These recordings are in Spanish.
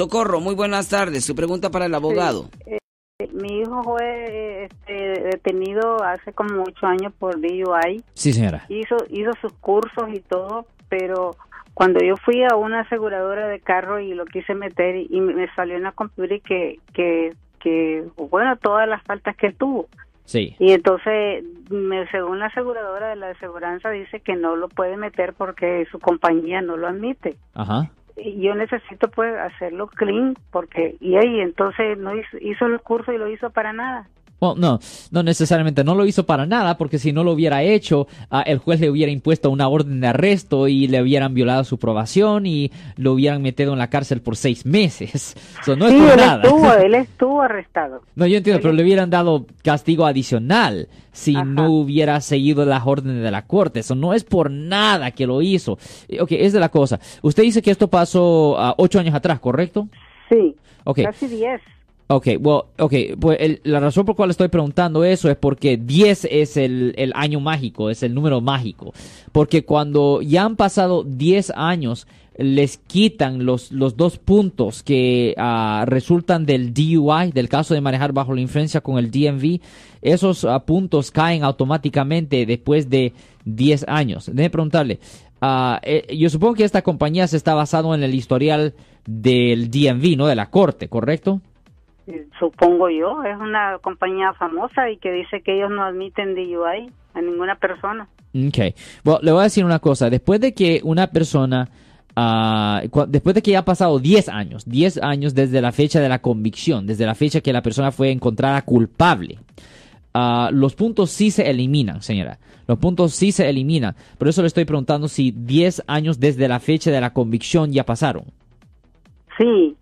Socorro, muy buenas tardes. Su pregunta para el abogado. Eh, mi hijo fue este, detenido hace como ocho años por DUI. Sí, señora. Hizo, hizo sus cursos y todo, pero cuando yo fui a una aseguradora de carro y lo quise meter y me salió en la computer que, que, que, bueno, todas las faltas que tuvo. Sí. Y entonces, me, según la aseguradora de la aseguranza, dice que no lo puede meter porque su compañía no lo admite. Ajá. Yo necesito pues hacerlo clean porque y ahí entonces no hizo, hizo el curso y lo hizo para nada. Well, no, no necesariamente no lo hizo para nada, porque si no lo hubiera hecho, uh, el juez le hubiera impuesto una orden de arresto y le hubieran violado su probación y lo hubieran metido en la cárcel por seis meses. So, no sí, es por él nada. estuvo, él estuvo arrestado. No, yo entiendo, pero le hubieran dado castigo adicional si Ajá. no hubiera seguido las órdenes de la corte. Eso no es por nada que lo hizo. Eh, Ok, es de la cosa. Usted dice que esto pasó ah, ocho años atrás, ¿correcto? Sí, Ok. casi 10. Ok, well, okay, pues el- la razón por cual estoy preguntando eso es porque 10 es el, el año mágico, es el número mágico. Porque cuando ya han pasado 10 años, les quitan los, los dos puntos que ah, resultan del DUI, del caso de manejar bajo la influencia con el DMV. Esos ah, puntos caen automáticamente después de 10 años. Déjeme preguntarle, eh, yo supongo que esta compañía se está basado en el historial del DMV, ¿no? De la corte, ¿correcto? Supongo yo, es una compañía famosa y que dice que ellos no admiten DUI a ninguna persona. Ok. Bueno, le voy a decir una cosa. Después de que una persona, ah, después de que ya ha pasado 10 años, 10 años desde la fecha de la convicción, desde la fecha que la persona fue encontrada culpable, ah, los puntos sí se eliminan, señora. Los puntos sí se eliminan. Por eso le estoy preguntando si 10 años desde la fecha de la convicción ya pasaron. Sí,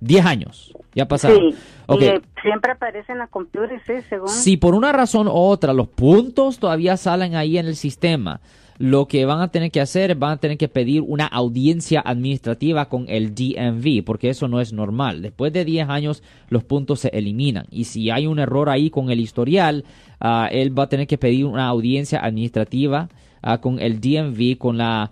10 años ya pasaron. sí. Y eh, siempre aparece en la computer, sí, según. Si por una razón u otra los puntos todavía salen ahí en el sistema, lo que van a tener que hacer, van a tener que pedir una audiencia administrativa con el DMV, porque eso no es normal. Después de 10 años, los puntos se eliminan. Y si hay un error ahí con el historial, ah, él va a tener que pedir una audiencia administrativa ah, con el DMV, con la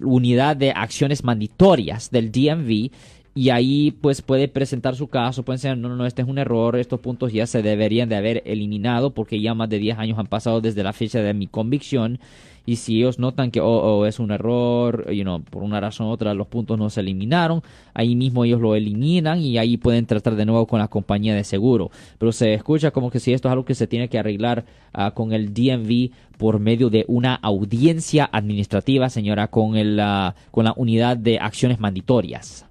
unidad de acciones mandatorias del DMV y ahí pues puede presentar su caso, pueden decir, no, no, no, este es un error, estos puntos ya se deberían de haber eliminado porque ya más de 10 años han pasado desde la fecha de mi convicción y si ellos notan que oh, oh, es un error, you know, por una razón u otra los puntos no se eliminaron, ahí mismo ellos lo eliminan y ahí pueden tratar de nuevo con la compañía de seguro. Pero se escucha como que si esto es algo que se tiene que arreglar ah, con el DMV por medio de una audiencia administrativa, señora, con, el, ah, con la unidad de acciones mandatorias.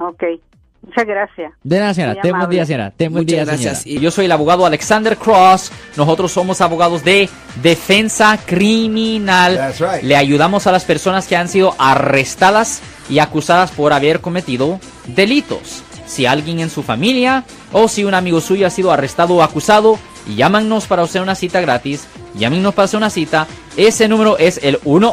Ok, muchas gracias. De nada, señora. Ten buen día, señora. Ten buen día, gracias. señora. Y- Yo soy el abogado Alexander Cross. Nosotros somos abogados de defensa criminal. That's right. Le ayudamos a las personas que han sido arrestadas y acusadas por haber cometido delitos. Si alguien en su familia o si un amigo suyo ha sido arrestado o acusado, llámanos para hacer una cita gratis. Llámenos para hacer una cita. Ese número es el 1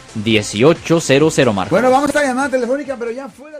1-800-530-1800, Marco. Bueno, vamos a llamada telefónica, pero ya fuera.